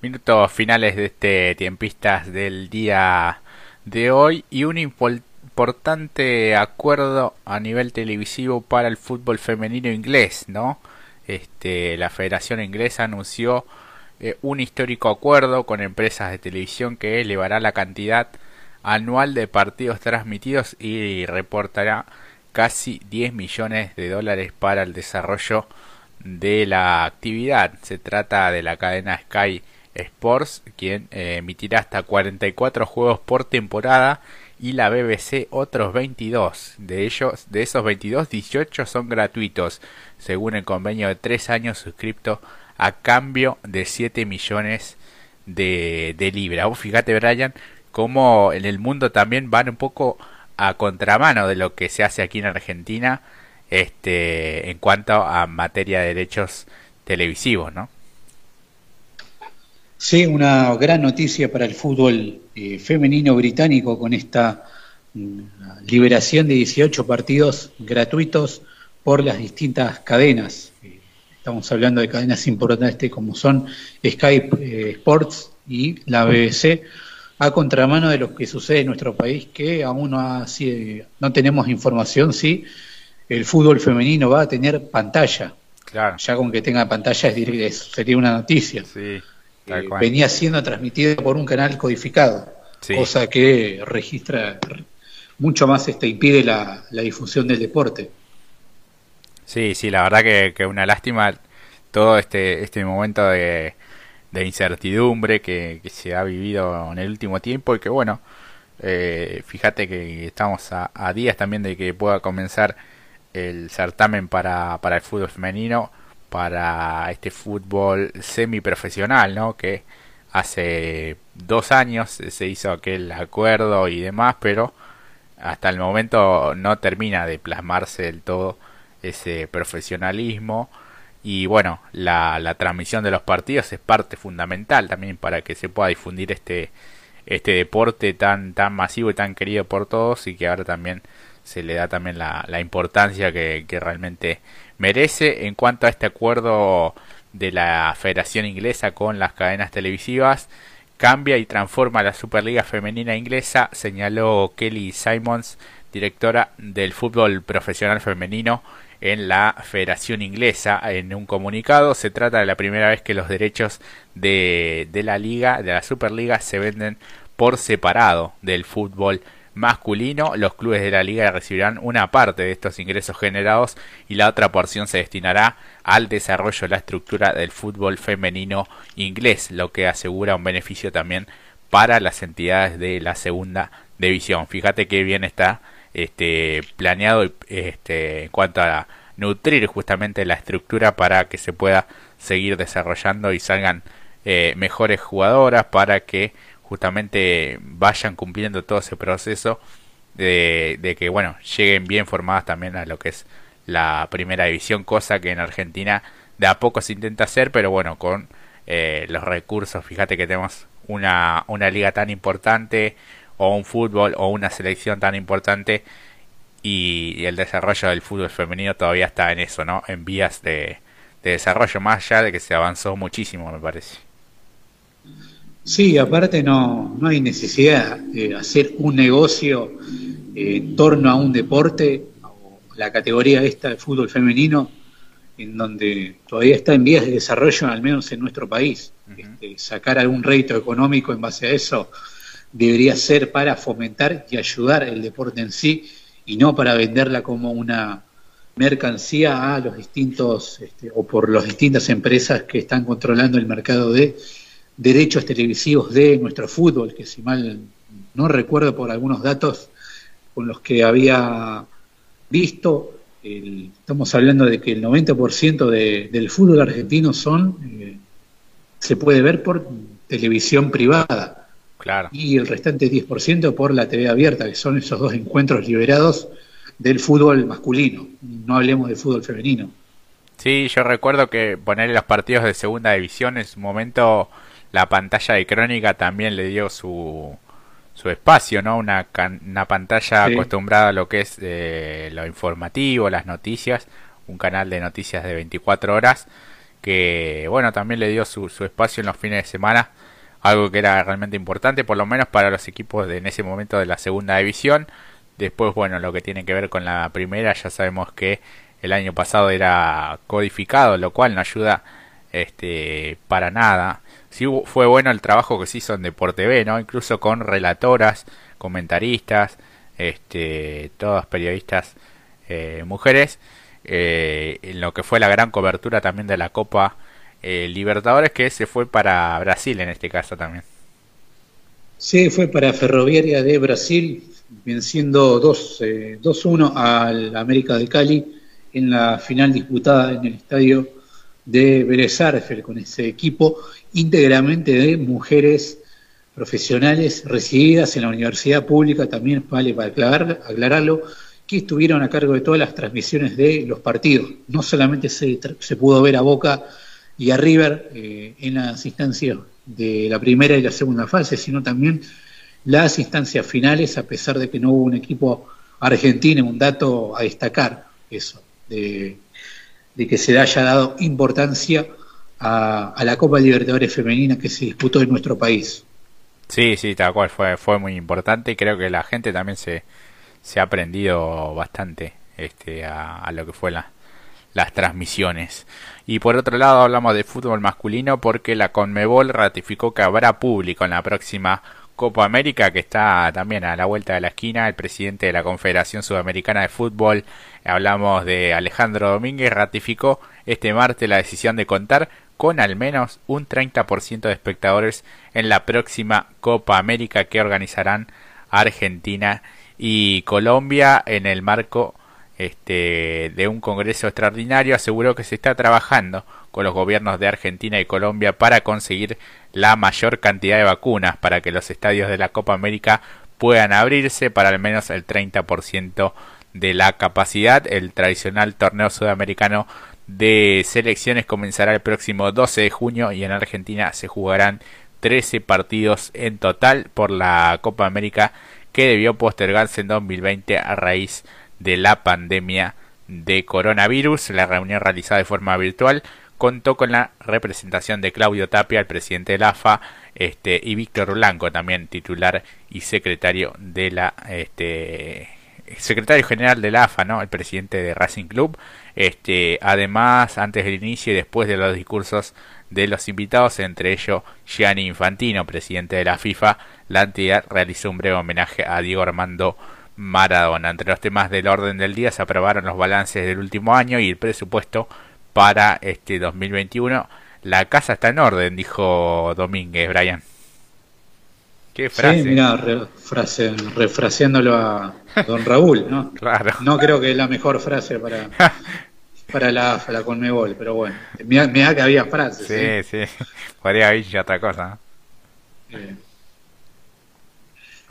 Minutos finales de este tiempistas del día de hoy y un importante acuerdo a nivel televisivo para el fútbol femenino inglés, ¿no? Este, la Federación Inglesa anunció eh, un histórico acuerdo con empresas de televisión que elevará la cantidad anual de partidos transmitidos y reportará casi 10 millones de dólares para el desarrollo de la actividad. Se trata de la cadena Sky Sports, quien eh, emitirá hasta 44 juegos por temporada y la BBC otros 22. De ellos, de esos 22, 18 son gratuitos, según el convenio de 3 años suscripto a cambio de 7 millones de, de libras. fíjate, Brian, cómo en el mundo también van un poco a contramano de lo que se hace aquí en Argentina este en cuanto a materia de derechos televisivos, ¿no? Sí, una gran noticia para el fútbol eh, femenino británico con esta mm, liberación de 18 partidos gratuitos por las distintas cadenas. Eh, estamos hablando de cadenas importantes como son Skype eh, Sports y la BBC, a contramano de lo que sucede en nuestro país, que aún no, no tenemos información si el fútbol femenino va a tener pantalla. Claro. Ya con que tenga pantalla es, sería una noticia. Sí. Eh, venía siendo transmitido por un canal codificado, cosa que registra mucho más, este, impide la, difusión del deporte. Sí, sí, la verdad que, que una lástima todo este, este momento de, incertidumbre que, se ha vivido en el último tiempo y que bueno, eh, fíjate que estamos a, a, días también de que pueda comenzar el certamen para, para el fútbol femenino para este fútbol semiprofesional, ¿no? Que hace dos años se hizo aquel acuerdo y demás, pero hasta el momento no termina de plasmarse del todo ese profesionalismo y bueno, la, la transmisión de los partidos es parte fundamental también para que se pueda difundir este este deporte tan tan masivo y tan querido por todos y que ahora también se le da también la, importancia que, realmente merece en cuanto a este acuerdo de la Federación Inglesa con las cadenas televisivas. Cambia y transforma la Superliga Femenina Inglesa, señaló Kelly Simons, directora del fútbol profesional femenino en la Federación Inglesa. En un comunicado se trata de la primera vez que los derechos de, de la liga, de la Superliga, se venden por separado del fútbol masculino, los clubes de la liga recibirán una parte de estos ingresos generados y la otra porción se destinará al desarrollo de la estructura del fútbol femenino inglés, lo que asegura un beneficio también para las entidades de la segunda división. Fíjate que bien está este planeado este en cuanto a nutrir justamente la estructura para que se pueda seguir desarrollando y salgan eh, mejores jugadoras para que justamente vayan cumpliendo todo ese proceso de, que, bueno, lleguen bien formadas también a lo que es la primera división, cosa que en Argentina de a poco se intenta hacer, pero bueno, con eh, los recursos, fíjate que tenemos una, una liga tan importante, o un fútbol, o una selección tan importante, y, el desarrollo del fútbol femenino todavía está en eso, ¿no? En vías de, de desarrollo, más allá de que se avanzó muchísimo, me parece. Sí, aparte no, no hay necesidad de hacer un negocio eh, en torno a un deporte, o la categoría esta de fútbol femenino, en donde todavía está en vías de desarrollo, al menos en nuestro país. Este, sacar algún rédito económico en base a eso debería ser para fomentar y ayudar el deporte en sí y no para venderla como una mercancía a los distintos este, o por las distintas empresas que están controlando el mercado de derechos televisivos de nuestro fútbol, que si mal no recuerdo por algunos datos con los que había visto, estamos hablando de que el 90% de, del fútbol argentino son, eh, se puede ver por televisión privada. Claro. Y el restante 10% por la TV abierta, que son esos dos encuentros liberados del fútbol masculino. No hablemos del fútbol femenino. Sí, yo recuerdo que poner los partidos de segunda división en su momento la pantalla de crónica también le dio su, su espacio, ¿no? Una, una pantalla acostumbrada a lo que es eh, lo informativo, las noticias, un canal de noticias de 24 horas que bueno, también le dio su, su espacio en los fines de semana, algo que era realmente importante, por lo menos para los equipos de, en ese momento de la segunda división. Después, bueno, lo que tiene que ver con la primera, ya sabemos que el año pasado era codificado, lo cual no ayuda este, para nada. Sí fue bueno el trabajo que se hizo en Deporte B, ¿no? Incluso con relatoras, comentaristas, este, todas periodistas eh, mujeres, eh, en lo que fue la gran cobertura también de la Copa eh, Libertadores, que se fue para Brasil en este caso también. Sí, fue para Ferroviaria de Brasil, venciendo 2-1 al América de Cali en la final disputada en el estadio de Vélez con ese equipo íntegramente de mujeres profesionales recibidas en la universidad pública, también vale para aclarar, aclararlo, que estuvieron a cargo de todas las transmisiones de los partidos. No solamente se, se pudo ver a Boca y a River eh, en las instancias de la primera y la segunda fase, sino también las instancias finales, a pesar de que no hubo un equipo argentino, un dato a destacar, eso de, que se haya dado importancia a, la Copa Libertadores Femenina que se disputó en nuestro país. Sí, sí, tal cual, fue, fue muy importante y creo que la gente también se, se ha aprendido bastante este, a, lo que fue la, las transmisiones. Y por otro lado hablamos de fútbol masculino porque la Conmebol ratificó que habrá público en la próxima Copa América que está también a la vuelta de la esquina. El presidente de la Confederación Sudamericana de Fútbol, hablamos de Alejandro Domínguez, ratificó este martes la decisión de contar con al menos un 30% de espectadores en la próxima Copa América que organizarán Argentina y Colombia en el marco este, de un congreso extraordinario aseguró que se está trabajando con los gobiernos de Argentina y Colombia para conseguir la mayor cantidad de vacunas para que los estadios de la Copa América puedan abrirse para al menos el 30% de la capacidad. El tradicional torneo sudamericano de selecciones comenzará el próximo 12 de junio y en Argentina se jugarán 13 partidos en total por la Copa América que debió postergarse en 2020 a raíz de la pandemia de coronavirus. La reunión realizada de forma virtual contó con la representación de Claudio Tapia, el presidente de la AFA, este, y Víctor Blanco, también titular y secretario de la este, secretario general de la AFA, ¿no? el presidente de Racing Club. Este, además, antes del inicio y después de los discursos de los invitados, entre ellos Gianni Infantino, presidente de la FIFA, la entidad realizó un breve homenaje a Diego Armando Maradona. Entre los temas del orden del día se aprobaron los balances del último año y el presupuesto para este 2021. La casa está en orden, dijo Domínguez, Brian. Qué frase. Sí, mira, refraseándolo a don Raúl, ¿no? claro. No creo que es la mejor frase para, para la, la Conmebol, pero bueno. Mira, que había frases. Sí, ¿eh? sí. Podría haber otra cosa. Eh.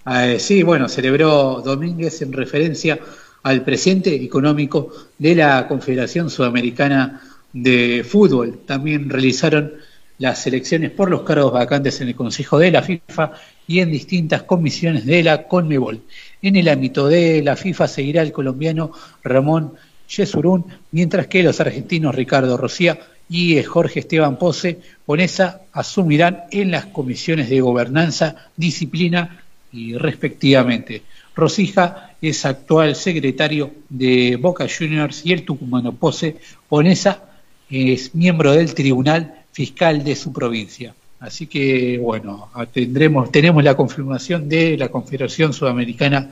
Eh, sí, bueno, celebró Domínguez en referencia al presidente económico de la Confederación Sudamericana de Fútbol. También realizaron las elecciones por los cargos vacantes en el Consejo de la FIFA y en distintas comisiones de la CONMEBOL. En el ámbito de la FIFA seguirá el colombiano Ramón Yesurún, mientras que los argentinos Ricardo Rocía y Jorge Esteban Pose Ponesa asumirán en las comisiones de gobernanza, disciplina y respectivamente. Rosija es actual secretario de Boca Juniors y el tucumano Pose Ponesa es miembro del Tribunal Fiscal de su provincia. Así que, bueno, tendremos, tenemos la confirmación de la Confederación Sudamericana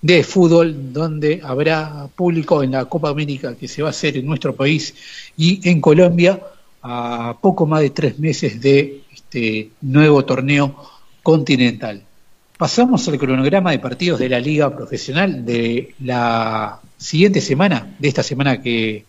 de Fútbol, donde habrá público en la Copa América que se va a hacer en nuestro país y en Colombia a poco más de tres meses de este nuevo torneo continental. Pasamos al cronograma de partidos de la Liga Profesional de la siguiente semana, de esta semana que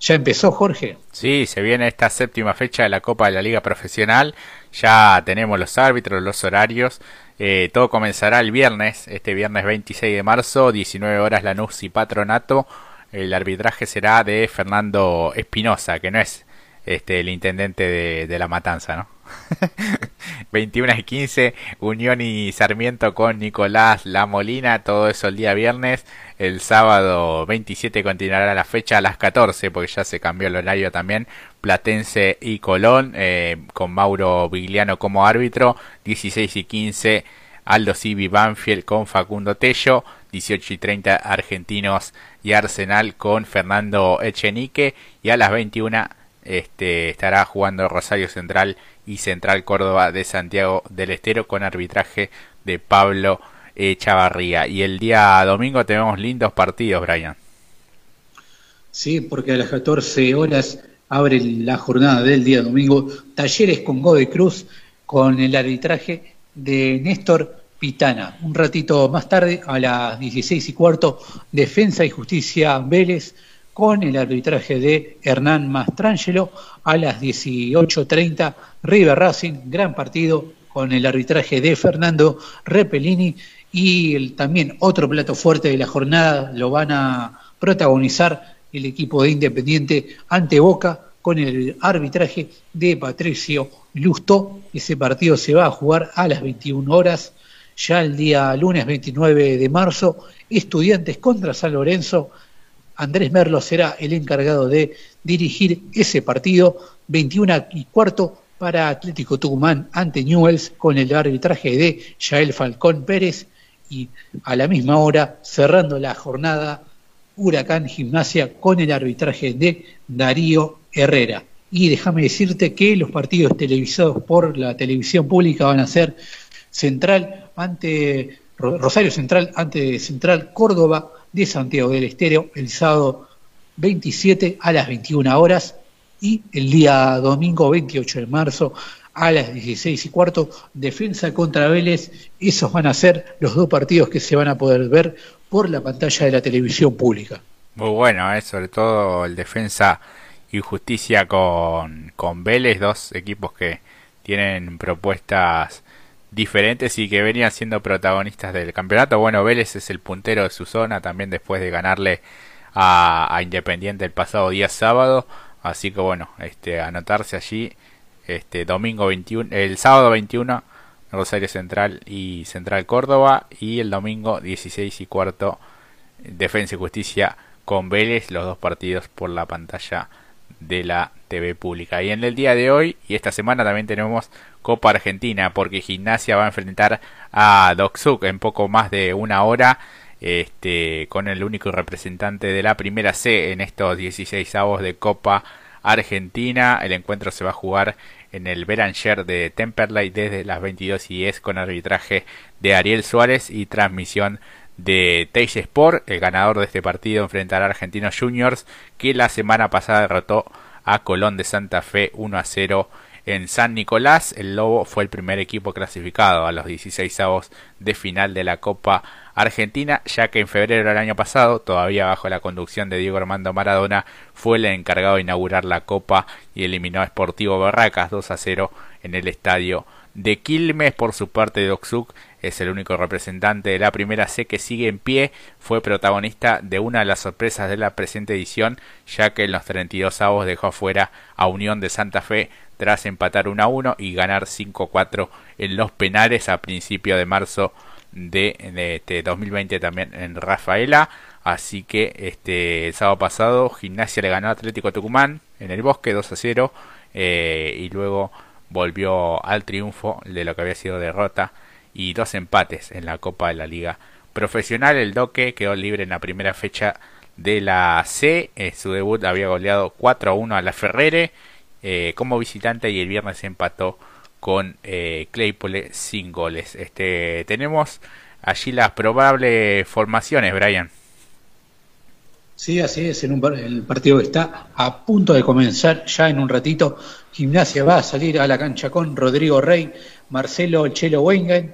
ya empezó, Jorge. Sí, se viene esta séptima fecha de la Copa de la Liga Profesional. Ya tenemos los árbitros, los horarios. Eh, todo comenzará el viernes, este viernes 26 de marzo, 19 horas Lanús y Patronato. El arbitraje será de Fernando Espinosa, que no es este el intendente de, de la matanza, ¿no? 21 y 15, Unión y Sarmiento con Nicolás La Molina, todo eso el día viernes. El sábado 27 continuará la fecha a las 14, porque ya se cambió el horario también. Platense y Colón, eh, con Mauro Vigliano como árbitro. 16 y 15, Aldo Civi Banfield con Facundo Tello. 18 y 30, Argentinos y Arsenal con Fernando Echenique. Y a las 21 este, estará jugando Rosario Central y Central Córdoba de Santiago del Estero con arbitraje de Pablo Chavarría. Y el día domingo tenemos lindos partidos, Brian. Sí, porque a las 14 horas abre la jornada del día domingo. Talleres con Godoy Cruz con el arbitraje de Néstor Pitana. Un ratito más tarde, a las 16 y cuarto, Defensa y Justicia Vélez con el arbitraje de Hernán Mastrangelo. A las 18.30, River Racing, gran partido con el arbitraje de Fernando Repelini y el, también otro plato fuerte de la jornada lo van a protagonizar el equipo de Independiente ante Boca con el arbitraje de Patricio Lusto. Ese partido se va a jugar a las 21 horas, ya el día lunes 29 de marzo. Estudiantes contra San Lorenzo. Andrés Merlo será el encargado de dirigir ese partido. 21 y cuarto para Atlético Tucumán ante Newells con el arbitraje de Yael Falcón Pérez y a la misma hora, cerrando la jornada, Huracán Gimnasia con el arbitraje de Darío Herrera. Y déjame decirte que los partidos televisados por la televisión pública van a ser Central ante Rosario Central ante Central Córdoba de Santiago del Estero el sábado 27 a las 21 horas y el día domingo 28 de marzo a las 16 y cuarto, Defensa contra Vélez. Esos van a ser los dos partidos que se van a poder ver por la pantalla de la televisión pública. Muy bueno, ¿eh? sobre todo el Defensa y Justicia con, con Vélez, dos equipos que tienen propuestas diferentes y que venían siendo protagonistas del campeonato. Bueno, Vélez es el puntero de su zona también después de ganarle a, Independiente el pasado día sábado. Así que bueno, este, anotarse allí este domingo 21, el sábado 21 Rosario Central y Central Córdoba y el domingo 16 y cuarto Defensa y Justicia con Vélez, los dos partidos por la pantalla de la TV pública. Y en el día de hoy y esta semana también tenemos Copa Argentina porque Gimnasia va a enfrentar a Doxuk en poco más de una hora. Este, con el único representante de la primera C en estos 16 avos de Copa Argentina. El encuentro se va a jugar en el Beranger de Temperley desde las 22 y 10 con arbitraje de Ariel Suárez y transmisión de Teis Sport. El ganador de este partido enfrentará a Argentinos Juniors que la semana pasada derrotó a Colón de Santa Fe 1 a 0 en San Nicolás. El Lobo fue el primer equipo clasificado a los 16 avos de final de la Copa Argentina, ya que en febrero del año pasado, todavía bajo la conducción de Diego Armando Maradona, fue el encargado de inaugurar la Copa y eliminó a Sportivo Barracas 2 a 0 en el estadio de Quilmes. Por su parte, Doxuk es el único representante de la primera C que sigue en pie. Fue protagonista de una de las sorpresas de la presente edición, ya que en los 32 avos dejó fuera a Unión de Santa Fe tras empatar 1 a 1 y ganar 5 4 en los penales a principio de marzo de, este 2020 también en Rafaela. Así que este el sábado pasado Gimnasia le ganó a Atlético Tucumán en el Bosque 2 a 0 eh, y luego volvió al triunfo de lo que había sido derrota y dos empates en la Copa de la Liga Profesional. El Doque quedó libre en la primera fecha de la C. En su debut había goleado 4 a 1 a la Ferrere eh, como visitante y el viernes empató con eh, Claypole sin goles. Este, tenemos allí las probables formaciones, Brian. Sí, así es, en un, el partido está a punto de comenzar ya en un ratito. Gimnasia va a salir a la cancha con Rodrigo Rey, Marcelo Chelo Weingen,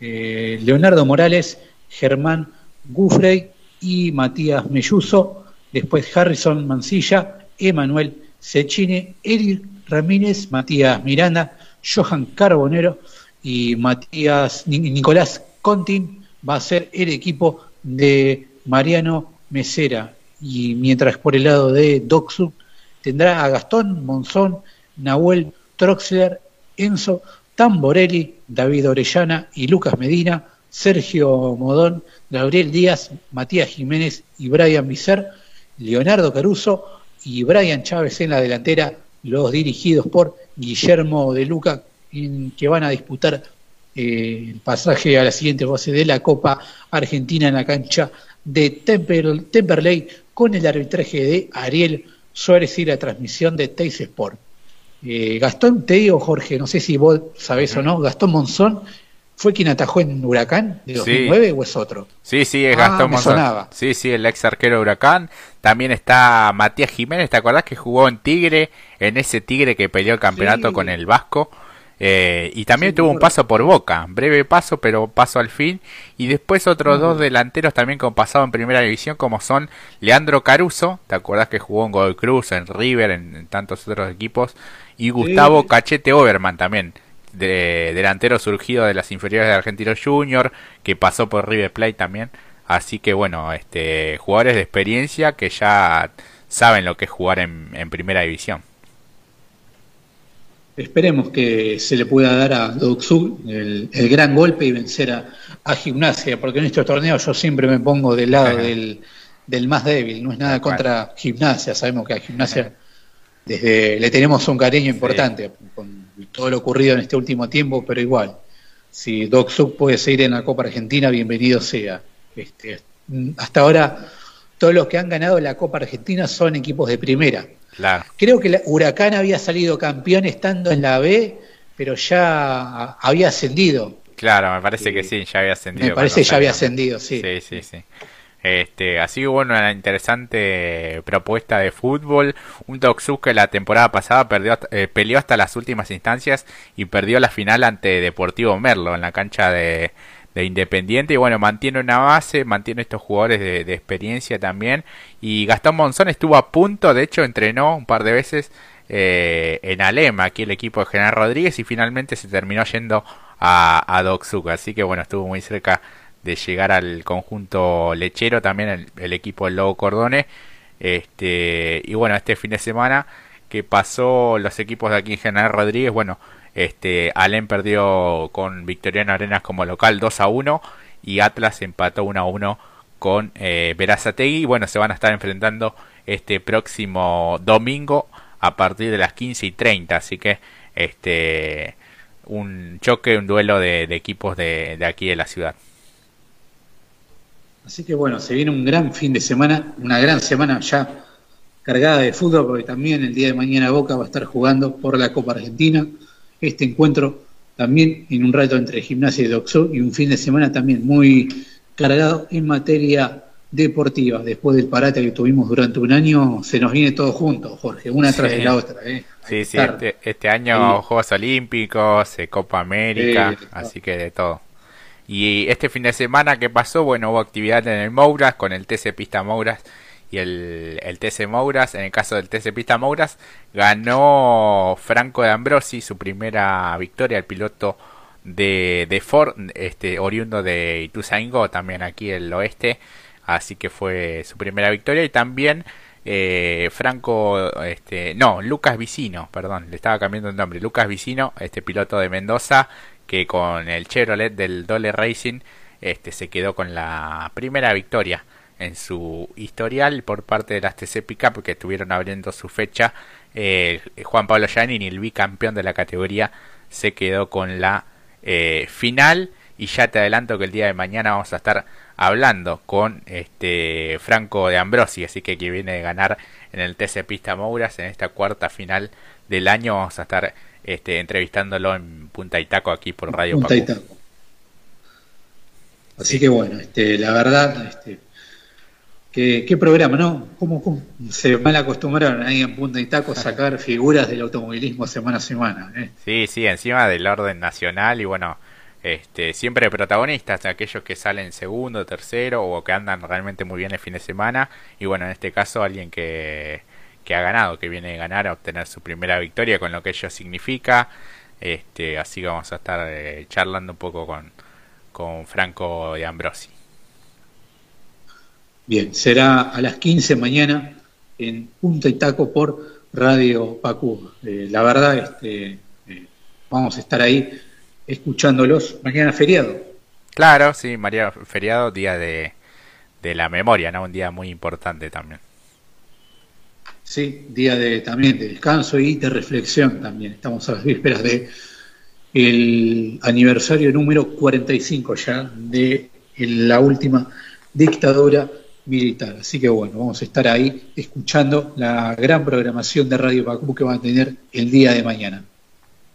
eh, Leonardo Morales, Germán Gufrey y Matías Melluso. Después Harrison Mancilla, Emanuel Sechine, Eric Ramírez, Matías Miranda, Johan Carbonero y Matías Nicolás Contin va a ser el equipo de Mariano Mesera. Y mientras por el lado de Doxu tendrá a Gastón Monzón, Nahuel Troxler, Enzo Tamborelli, David Orellana y Lucas Medina, Sergio Modón, Gabriel Díaz, Matías Jiménez y Brian Vicer, Leonardo Caruso y Brian Chávez en la delantera, los dirigidos por Guillermo de Luca, que van a disputar eh, el pasaje a la siguiente fase de la Copa Argentina en la cancha de Temperley con el arbitraje de Ariel Suárez y la transmisión de Teis Sport. Eh, Gastón, te digo, Jorge, no sé si vos sabés o no, Gastón Monzón fue quien atajó en Huracán de 2009 o es otro. Sí, sí, es Gastón ah, Monzón. Sí, sí, el ex arquero de Huracán. También está Matías Jiménez, ¿te acordás que jugó en Tigre, en ese Tigre que peleó el campeonato con el Vasco? Eh, y también tuvo un paso por Boca, breve paso, pero paso al fin. Y después otros dos delanteros también con pasado en primera división, como son Leandro Caruso, ¿te acuerdas que jugó en Gold Cruz, en River, en, tantos otros equipos? Y Gustavo Cachete Oberman también, de, delantero surgido de las inferiores de Argentino Junior, que pasó por River Plate también. Así que bueno, este, jugadores de experiencia que ya saben lo que es jugar en primera división. Esperemos que se le pueda dar a Doxu el, el gran golpe y vencer a, Gimnasia, porque en estos torneos yo siempre me pongo del lado del, del, más débil, no es nada contra Gimnasia, sabemos que a Gimnasia desde, le tenemos un cariño importante con todo lo ocurrido en este último tiempo, pero igual, si Doxu puede seguir en la Copa Argentina, bienvenido sea. Este, hasta ahora, todos los que han ganado la Copa Argentina son equipos de primera Creo que Huracán había salido campeón estando en la B, pero ya había ascendido. Claro, me parece que sí, ya había ascendido. Me parece que ya había ascendido, sí. Sí, sí, sí. Este, así que bueno, una interesante propuesta de fútbol. Un Toxu que la temporada pasada perdió, eh, peleó hasta las últimas instancias y perdió la final ante Deportivo Merlo en la cancha de, de Independiente y bueno, mantiene una base, mantiene estos jugadores de, experiencia también y Gastón Monzón estuvo a punto, de hecho entrenó un par de veces eh, en Alema, aquí el equipo de General Rodríguez y finalmente se terminó yendo a, a Doxuca, así que bueno, estuvo muy cerca de llegar al conjunto lechero, también el, equipo del Lobo Cordone, este, y bueno, este fin de semana que pasó los equipos de aquí en General Rodríguez, bueno, este, Alem perdió con Victoriano Arenas como local 2 a 1 y Atlas empató 1 a 1 con eh, Verazategui. Bueno, se van a estar enfrentando este próximo domingo a partir de las 15 y 30. Así que este un choque, un duelo de, equipos de, de, aquí de la ciudad. Así que bueno, se viene un gran fin de semana, una gran semana ya cargada de fútbol, porque también el día de mañana Boca va a estar jugando por la Copa Argentina este encuentro también en un rato entre Gimnasia y Doxo y un fin de semana también muy cargado en materia deportiva. Después del parate que tuvimos durante un año, se nos viene todo junto, Jorge, una tras de la otra. ¿eh? Sí, sí, este, este, año Juegos Olímpicos, eh, Copa América, así que de todo. Y este fin de semana que pasó, bueno, hubo actividad en el Mouras con el TC Pista Mouras y el, el TC Mouras, en el caso del TC Pista Mouras, ganó Franco de Ambrosi su primera victoria, el piloto de, de Ford, este, oriundo de Ituzaingó, también aquí el oeste, así que fue su primera victoria. Y también eh, Franco, este, no, Lucas Vicino, perdón, le estaba cambiando el nombre, Lucas Vicino, este piloto de Mendoza, que con el Chevrolet del Dole Racing, este, se quedó con la primera victoria en su historial por parte de las TC Pickup que estuvieron abriendo su fecha. Eh, Juan Pablo Giannini, el bicampeón de la categoría, se quedó con la eh, final. Y ya te adelanto que el día de mañana vamos a estar hablando con este Franco de Ambrosi, así que que viene de ganar en el TC Pista Mouras en esta cuarta final del año. Vamos a estar este, entrevistándolo en Punta Itaco aquí por Radio Punta Así que bueno, este, la verdad, este, ¿Qué, programa, no? ¿Cómo, se mal acostumbraron ahí en Punta y Taco a sacar figuras del automovilismo semana a semana? Eh? Sí, sí, encima del orden nacional y bueno, este, siempre protagonistas, aquellos que salen segundo, tercero o que andan realmente muy bien el fin de semana y bueno, en este caso alguien que, que ha ganado, que viene a ganar a obtener su primera victoria con lo que ello significa. Este, así que vamos a estar eh, charlando un poco con, con Franco de Ambrosi. Bien, será a las 15 mañana en Punta y Taco por Radio Pacú. Eh, la verdad, este, eh, vamos a estar ahí escuchándolos. Mañana feriado. Claro, sí, María feriado, día de, de la memoria, ¿no? Un día muy importante también. Sí, día de también de descanso y de reflexión también. Estamos a las vísperas de el aniversario número 45 ya de la última dictadura militar. Así que bueno, vamos a estar ahí escuchando la gran programación de Radio Pacú que va a tener el día de mañana.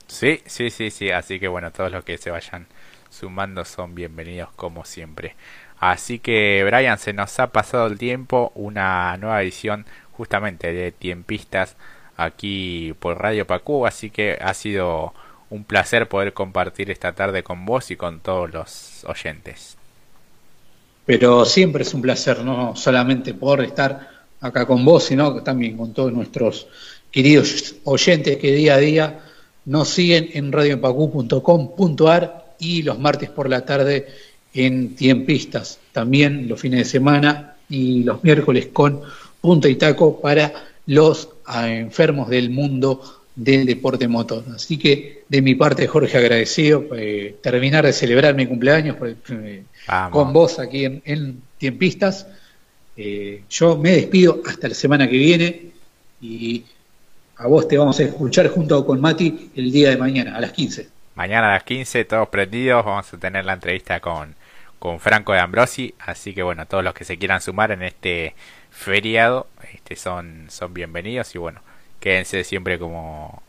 Sí, sí, sí, sí. Así que bueno, todos los que se vayan sumando son bienvenidos como siempre. Así que Brian, se nos ha pasado el tiempo, una nueva edición justamente de Tiempistas aquí por Radio Pacú, así que ha sido un placer poder compartir esta tarde con vos y con todos los oyentes. Pero siempre es un placer, no solamente por estar acá con vos, sino también con todos nuestros queridos oyentes que día a día nos siguen en radiopacu.com.ar y los martes por la tarde en Tiempistas, también los fines de semana y los miércoles con Punta y Taco para los ah, enfermos del mundo del deporte motor. Así que de mi parte, Jorge, agradecido eh, terminar de celebrar mi cumpleaños eh, con vos aquí en, Tiempistas. Eh, yo me despido hasta la semana que viene y a vos te vamos a escuchar junto con Mati el día de mañana, a las 15. Mañana a las 15, todos prendidos, vamos a tener la entrevista con, con Franco de Ambrosi, así que bueno, todos los que se quieran sumar en este feriado este, son, son bienvenidos y bueno, quédense siempre como,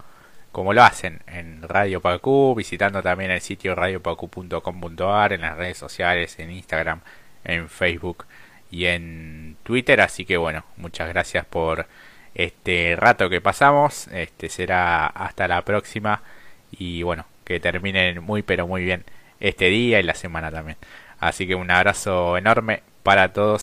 como lo hacen en Radio Pacu, visitando también el sitio radiopacu.com.ar, en las redes sociales, en Instagram, en Facebook y en Twitter. Así que bueno, muchas gracias por este rato que pasamos. Este será hasta la próxima y bueno, que terminen muy pero muy bien este día y la semana también. Así que un abrazo enorme para todos